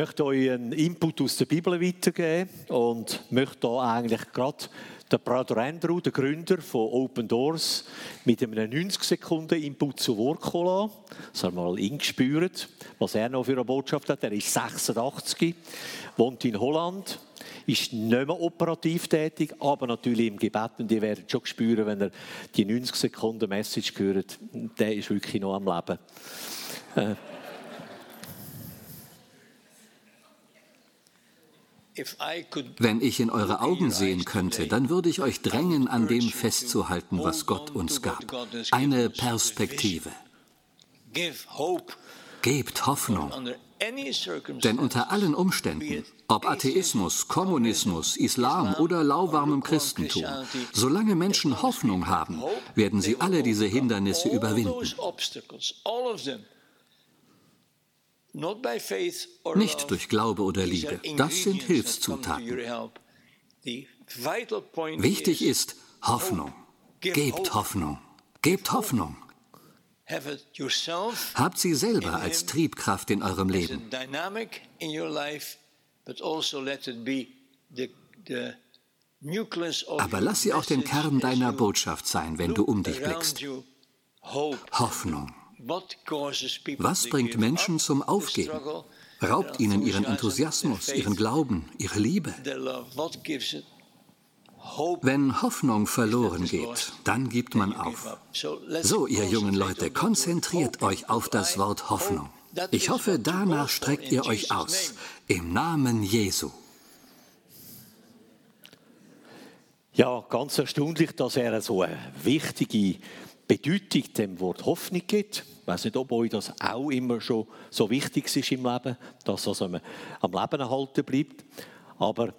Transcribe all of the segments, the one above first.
möchte euch einen Input aus der Bibel weitergeben und möchte da eigentlich gerade den Brother Andrew, der Gründer von Open Doors, mit einem 90 Sekunden Input zu Wort kommen lassen. Das haben wir mal ingespürt, was er noch für eine Botschaft hat. Er ist 86, wohnt in Holland, ist nicht mehr operativ tätig, aber natürlich im Gebet. Und ihr werdet schon spüren, wenn er die 90 Sekunden Message hört, der ist wirklich noch am Leben. Äh, Wenn ich in eure Augen sehen könnte, dann würde ich euch drängen, an dem festzuhalten, was Gott uns gab. Eine Perspektive. Gebt Hoffnung. Denn unter allen Umständen, ob Atheismus, Kommunismus, Islam oder lauwarmem Christentum, solange Menschen Hoffnung haben, werden sie alle diese Hindernisse überwinden. Nicht durch Glaube oder Liebe. Das sind Hilfszutaten. Wichtig ist Hoffnung. Gebt Hoffnung. Gebt Hoffnung. Habt sie selber als Triebkraft in eurem Leben. Aber lass sie auch den Kern deiner Botschaft sein, wenn du um dich blickst. Hoffnung. Was bringt Menschen zum Aufgeben? Raubt ihnen ihren Enthusiasmus, ihren Glauben, ihre Liebe? Wenn Hoffnung verloren geht, dann gibt man auf. So, ihr jungen Leute, konzentriert euch auf das Wort Hoffnung. Ich hoffe, danach streckt ihr euch aus. Im Namen Jesu. Ja, ganz erstaunlich, dass er so eine wichtige Bedeutung dem Wort Hoffnung gibt. Ich weiß nicht, ob euch das auch immer schon so wichtig ist im Leben, dass das am Leben erhalten bleibt. Aber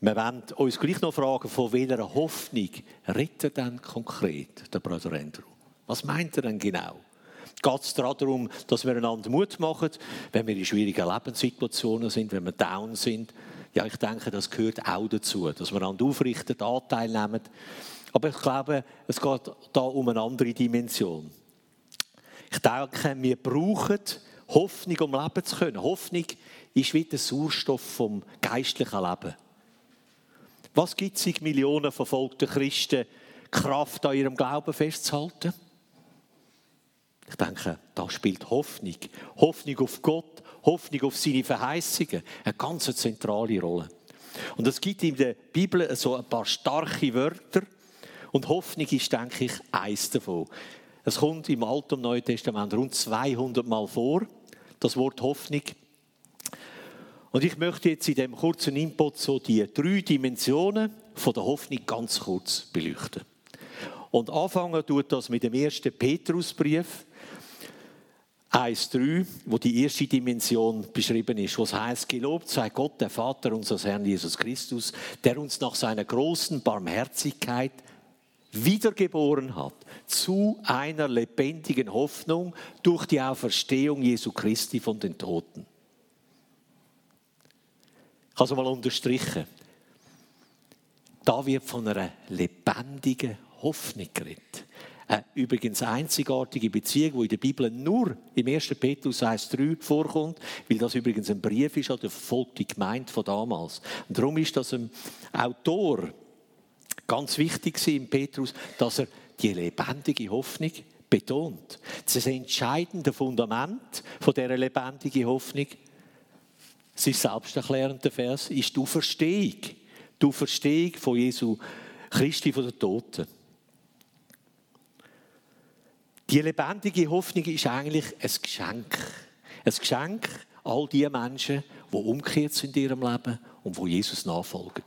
wir wollen uns gleich noch fragen, von welcher Hoffnung redet er denn konkret, der Bruder Andrew? Was meint er denn genau? Geht es darum, dass wir einander Mut machen, wenn wir in schwierigen Lebenssituationen sind, wenn wir down sind? Ja, ich denke, das gehört auch dazu, dass wir einander aufrichten, Anteil nehmen. Aber ich glaube, es geht da um eine andere Dimension. Ich denke, wir brauchen Hoffnung, um leben zu können. Hoffnung ist wie der Sauerstoff vom geistlichen Leben. Was gibt es Millionen verfolgten Christen Kraft an ihrem Glauben festzuhalten? Ich denke, da spielt Hoffnung. Hoffnung auf Gott, Hoffnung auf seine Verheißungen eine ganz zentrale Rolle. Und es gibt in der Bibel so ein paar starke Wörter. Und Hoffnung ist, denke ich, eins davon. Es kommt im Alten und Neuen Testament rund 200 Mal vor, das Wort Hoffnung. Und ich möchte jetzt in dem kurzen Input so die drei Dimensionen von der Hoffnung ganz kurz beleuchten. Und anfangen tut das mit dem ersten Petrusbrief, 1,3, wo die erste Dimension beschrieben ist, was heißt, gelobt sei Gott, der Vater unseres Herrn Jesus Christus, der uns nach seiner großen Barmherzigkeit wiedergeboren hat zu einer lebendigen Hoffnung durch die Auferstehung Jesu Christi von den Toten ich habe es mal unterstrichen. Da wird von einer lebendigen Hoffnung geredet. Eine übrigens einzigartige Beziehung, die in der Bibel nur im 1. Petrus 1,3 vorkommt, weil das übrigens ein Brief ist an die verfolgte Gemeinde von damals. Und darum ist das ein Autor ganz wichtig im Petrus, dass er die lebendige Hoffnung betont. Das entscheidende Fundament von dieser lebendigen Hoffnung sein selbsterklärender Vers ist die Auferstehung. Die Auferstehung von Jesu Christi von den Toten. Die lebendige Hoffnung ist eigentlich ein Geschenk. Ein Geschenk all die Menschen, die umgekehrt sind in ihrem Leben und wo Jesus nachfolgen.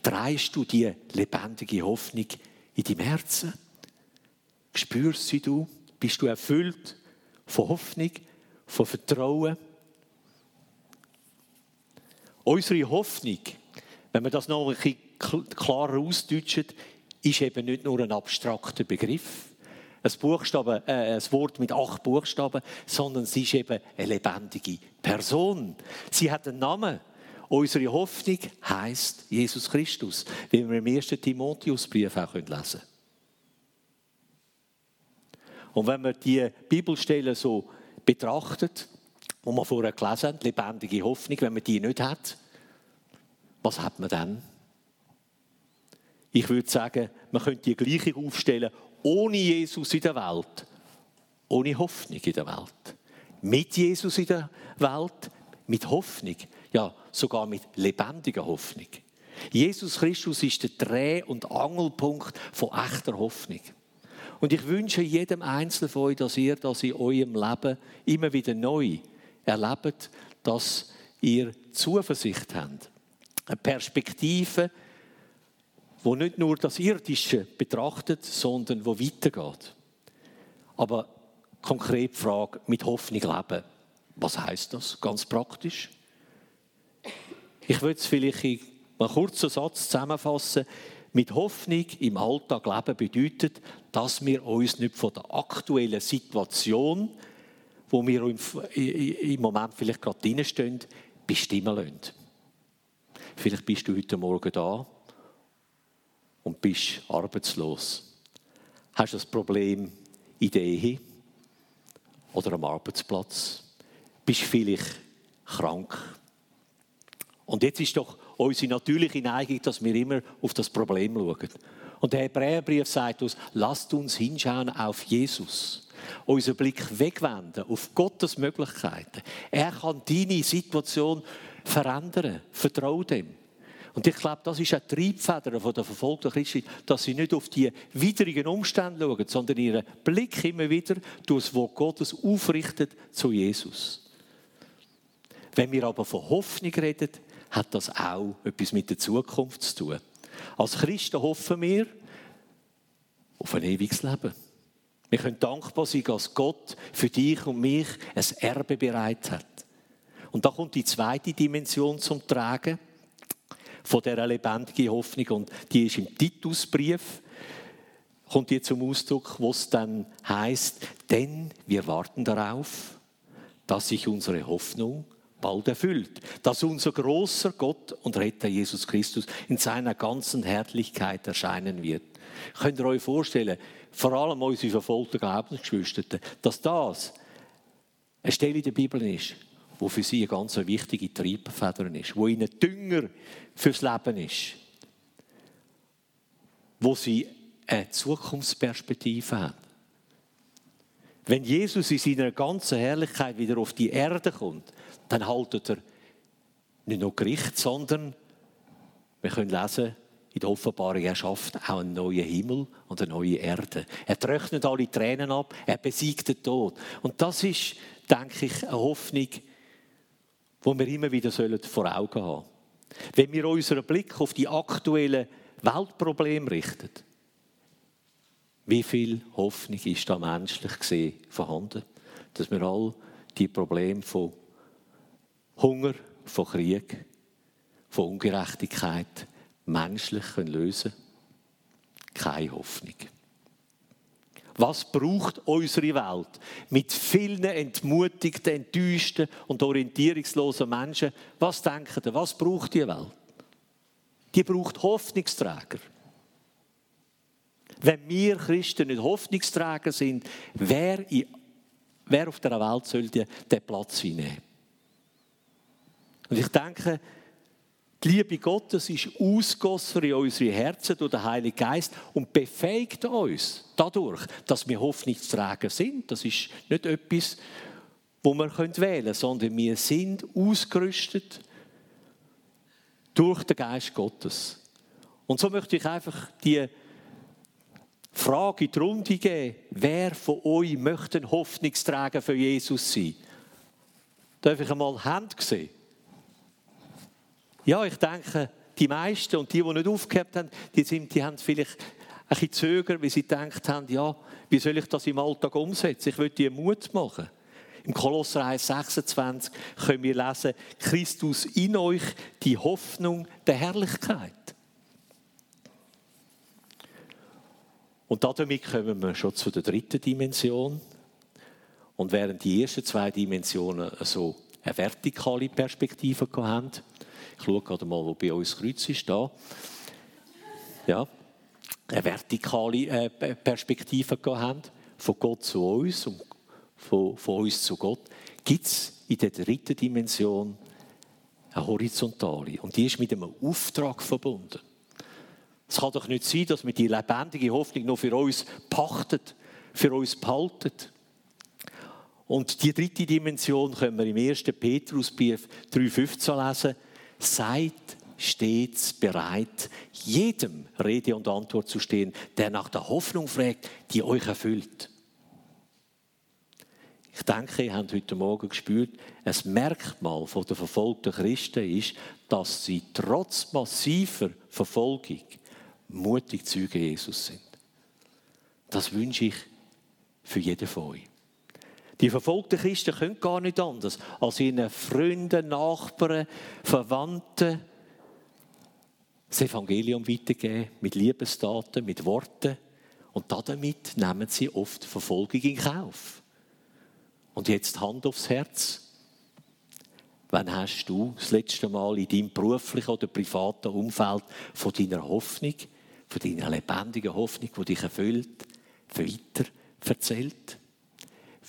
Dreist du die lebendige Hoffnung in deinem Herzen? Spürst sie du? Bist du erfüllt von Hoffnung, von Vertrauen? Unsere Hoffnung, wenn wir das noch ein bisschen klarer ausdeutschen, ist eben nicht nur ein abstrakter Begriff, ein, Buchstabe, äh, ein Wort mit acht Buchstaben, sondern sie ist eben eine lebendige Person. Sie hat einen Namen. Unsere Hoffnung heißt Jesus Christus, wie wir im ersten Timotheusbrief auch lesen können. Und wenn man die Bibelstellen so betrachtet, wo wir vorher gelesen haben, lebendige Hoffnung, wenn man die nicht hat, was hat man dann? Ich würde sagen, man könnte die gleiche aufstellen, ohne Jesus in der Welt, ohne Hoffnung in der Welt. Mit Jesus in der Welt, mit Hoffnung, ja, sogar mit lebendiger Hoffnung. Jesus Christus ist der Dreh- und Angelpunkt von echter Hoffnung. Und ich wünsche jedem Einzelnen von euch, dass ihr das in eurem Leben immer wieder neu erlebt, dass ihr Zuversicht habt. Eine Perspektive, wo nicht nur das Irdische betrachtet, sondern wo weitergeht. Aber konkret die Frage, mit Hoffnung leben. Was heißt das ganz praktisch? Ich würde es vielleicht in einem kurzen Satz zusammenfassen. Mit Hoffnung im Alltag leben bedeutet, dass wir uns nicht von der aktuellen Situation, wo wir im Moment vielleicht gerade drinstehen, bestimmen lassen. Vielleicht bist du heute Morgen da und bist arbeitslos. Hast du das Problem in der Ehe oder am Arbeitsplatz? Bist vielleicht krank? Und jetzt ist doch unsere natürliche Neigung, dass wir immer auf das Problem schauen. Und der Hebräerbrief sagt uns, lasst uns hinschauen auf Jesus. Unseren Blick wegwenden auf Gottes Möglichkeiten. Er kann deine Situation verändern. Vertrau dem. Und ich glaube, das ist eine Triebfeder der verfolgten Christen, dass sie nicht auf die widrigen Umstände schauen, sondern ihren Blick immer wieder durch das Wort Gottes aufrichtet zu Jesus. Wenn wir aber von Hoffnung reden, hat das auch etwas mit der Zukunft zu tun. Als Christen hoffen wir auf ein ewiges Leben. Wir können dankbar sein, dass Gott für dich und mich ein Erbe bereit hat. Und da kommt die zweite Dimension zum Tragen von dieser lebendigen Hoffnung und die ist im Titusbrief kommt die zum Ausdruck, wo es dann heißt, denn wir warten darauf, dass sich unsere Hoffnung bald erfüllt, dass unser großer Gott und Retter Jesus Christus in seiner ganzen Herrlichkeit erscheinen wird. Könnt ihr euch vorstellen, vor allem unsere verfolgten Glaubensgeschwister, dass das eine Stelle in der Bibel ist, wo für sie eine ganz wichtige Triebfeder ist, wo ihnen Dünger fürs Leben ist, wo sie eine Zukunftsperspektive haben. Wenn Jesus in seiner ganzen Herrlichkeit wieder auf die Erde kommt, dann haltet er nicht nur Gericht, sondern wir können lesen, in der Offenbarung, er schafft auch einen neuen Himmel und eine neue Erde. Er trocknet alle Tränen ab, er besiegt den Tod. Und das ist, denke ich, eine Hoffnung, die wir immer wieder vor Augen haben sollen. Wenn wir unseren Blick auf die aktuellen Weltprobleme richten, wie viel Hoffnung ist da menschlich gesehen vorhanden, dass wir all die Probleme von Hunger, von Krieg, von Ungerechtigkeit menschlich lösen können? Keine Hoffnung. Was braucht unsere Welt mit vielen entmutigten, enttäuschten und orientierungslosen Menschen? Was denken ihr? Was braucht die Welt? Die braucht Hoffnungsträger. Wenn wir Christen nicht Hoffnungsträger sind, wer, in, wer auf der Welt soll den Platz einnehmen? Und ich denke, die Liebe Gottes ist ausgossen in unsere Herzen durch den Heiligen Geist und befähigt uns dadurch, dass wir Hoffnungsträger sind. Das ist nicht etwas, wo wir wählen können, sondern wir sind ausgerüstet durch den Geist Gottes. Und so möchte ich einfach die Frage in die Runde geben, wer von euch möchte ein Hoffnungsträger für Jesus sein? Darf ich einmal Hand sehen? Ja, ich denke, die meisten und die, die nicht aufgehört haben, die, sind, die haben vielleicht ein bisschen zögern, weil sie gedacht haben, ja, wie soll ich das im Alltag umsetzen? Ich will dir Mut machen. Im Kolosser 1, 26 können wir lesen, Christus in euch, die Hoffnung der Herrlichkeit. Und damit kommen wir schon zu der dritten Dimension. Und während die ersten zwei Dimensionen so eine vertikale Perspektive haben, ich schaue gerade mal, wo bei uns Kreuz ist, da. Ja, eine vertikale äh, Perspektive haben, von Gott zu uns und von, von uns zu Gott, gibt es in der dritten Dimension eine horizontale. Und die ist mit einem Auftrag verbunden. Es kann doch nicht sein, dass wir die lebendige Hoffnung nur für uns pachtet, für uns behalten. Und die dritte Dimension können wir im 1. Petrusbrief 3,15 lesen. Seid stets bereit, jedem Rede und Antwort zu stehen, der nach der Hoffnung fragt, die euch erfüllt. Ich denke, ihr habt heute Morgen gespürt, ein Merkmal der verfolgten Christen ist, dass sie trotz massiver Verfolgung mutig Zeuge Jesus sind. Das wünsche ich für jeden von euch. Die verfolgten Christen können gar nicht anders, als ihren Freunden, Nachbarn, Verwandten das Evangelium weitergeben, mit Liebestaten, mit Worten. Und damit nehmen sie oft Verfolgung in Kauf. Und jetzt Hand aufs Herz. Wann hast du das letzte Mal in deinem beruflichen oder privaten Umfeld von deiner Hoffnung, von deiner lebendigen Hoffnung, die dich erfüllt, weiter erzählt?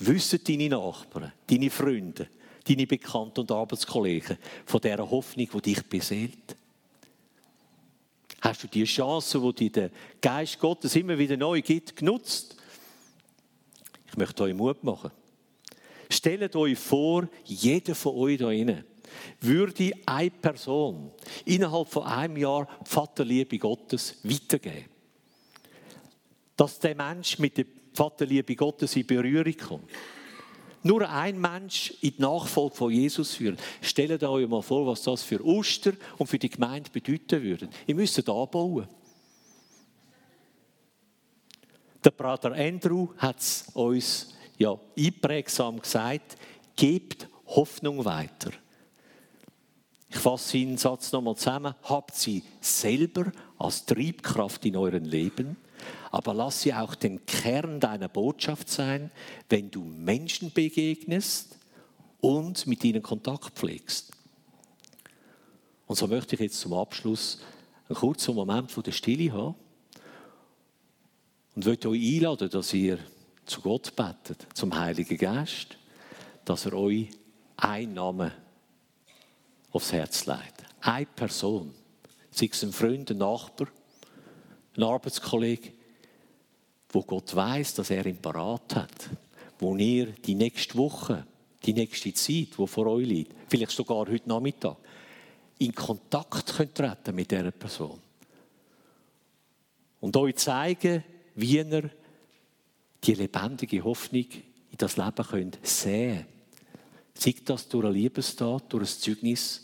Wissen deine Nachbarn, deine Freunde, deine Bekannten und Arbeitskollegen von dieser Hoffnung, die dich beseelt? Hast du die Chance, die dir der Geist Gottes immer wieder neu gibt, genutzt? Ich möchte euch Mut machen. Stellt euch vor, jeder von euch da drinnen würde eine Person innerhalb von einem Jahr die Vaterliebe Gottes weitergeben. Dass der Mensch mit der Vaterliebe Gottes in Berührung kommt. Nur ein Mensch in die Nachfolge von Jesus führen. Stellt euch mal vor, was das für Oster und für die Gemeinde bedeuten würde. Ihr müsst anbauen. Der Bruder Andrew hat es uns ja, einprägsam gesagt, gebt Hoffnung weiter. Ich fasse seinen Satz nochmal zusammen. Habt sie selber als Triebkraft in eurem Leben, aber lass sie auch den Kern deiner Botschaft sein, wenn du Menschen begegnest und mit ihnen Kontakt pflegst. Und so möchte ich jetzt zum Abschluss einen kurzen Moment von der Stille haben und möchte euch einladen, dass ihr zu Gott betet, zum Heiligen Geist, dass er euch einen Namen aufs Herz legt. Eine Person, sei es ein Freund, ein Nachbar, ein Arbeitskollege, wo Gott weiß, dass er ihn parat hat, wo ihr die nächste Woche, die nächste Zeit, die vor euch liegt, vielleicht sogar heute Nachmittag, in Kontakt könnt treten mit dieser Person. Und euch zeigen, wie ihr die lebendige Hoffnung in das Leben könnt sehen Sei das durch eine Liebestat, durch ein Zeugnis,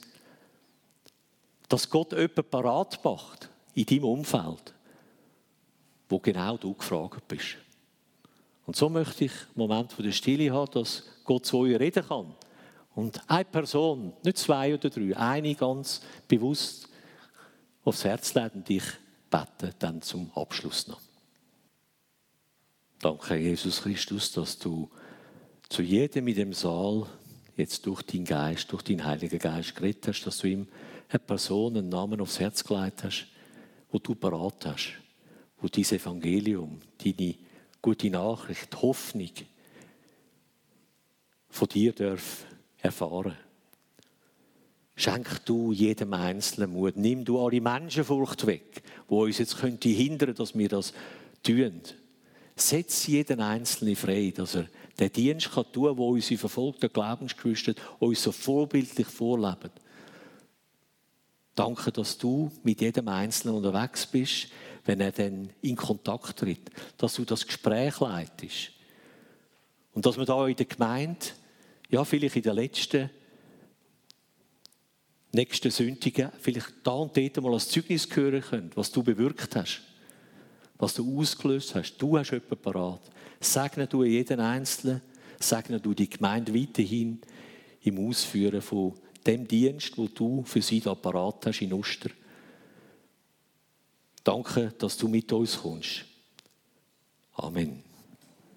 dass Gott jemanden parat macht in deinem Umfeld, wo genau du gefragt bist. Und so möchte ich einen Moment der Stille haben, dass Gott zu euch reden kann. Und eine Person, nicht zwei oder drei, eine ganz bewusst aufs Herz legen und ich bete dann zum Abschluss noch. Danke, Jesus Christus, dass du zu jedem in dem Saal jetzt durch deinen Geist, durch deinen Heiligen Geist geredet hast, dass du ihm eine Person, einen Namen aufs Herz gelegt hast, wo du parat hast, wo dieses Evangelium, deine gute Nachricht, Hoffnung von dir darf erfahren. Schenk du jedem Einzelnen Mut. Nimm du alle Menschenfurcht weg, wo uns jetzt könnte hindern, dass wir das tun. Setz jeden Einzelnen frei, dass er den Dienst kann tun kann, wo unsere verfolgten Glaubensgeschwister uns so vorbildlich vorleben. Danke, dass du mit jedem Einzelnen unterwegs bist, wenn er dann in Kontakt tritt, dass du das Gespräch leitest. Und dass wir da in der Gemeinde, ja, vielleicht in der letzten, nächsten Sündigen, vielleicht da und dort mal als Zeugnis hören können, was du bewirkt hast was du ausgelöst hast. Du hast jemanden parat. Segne du jeden Einzelnen, segne du die Gemeinde weiterhin im Ausführen von dem Dienst, wo du für sie da parat hast in Oster. Danke, dass du mit uns kommst. Amen.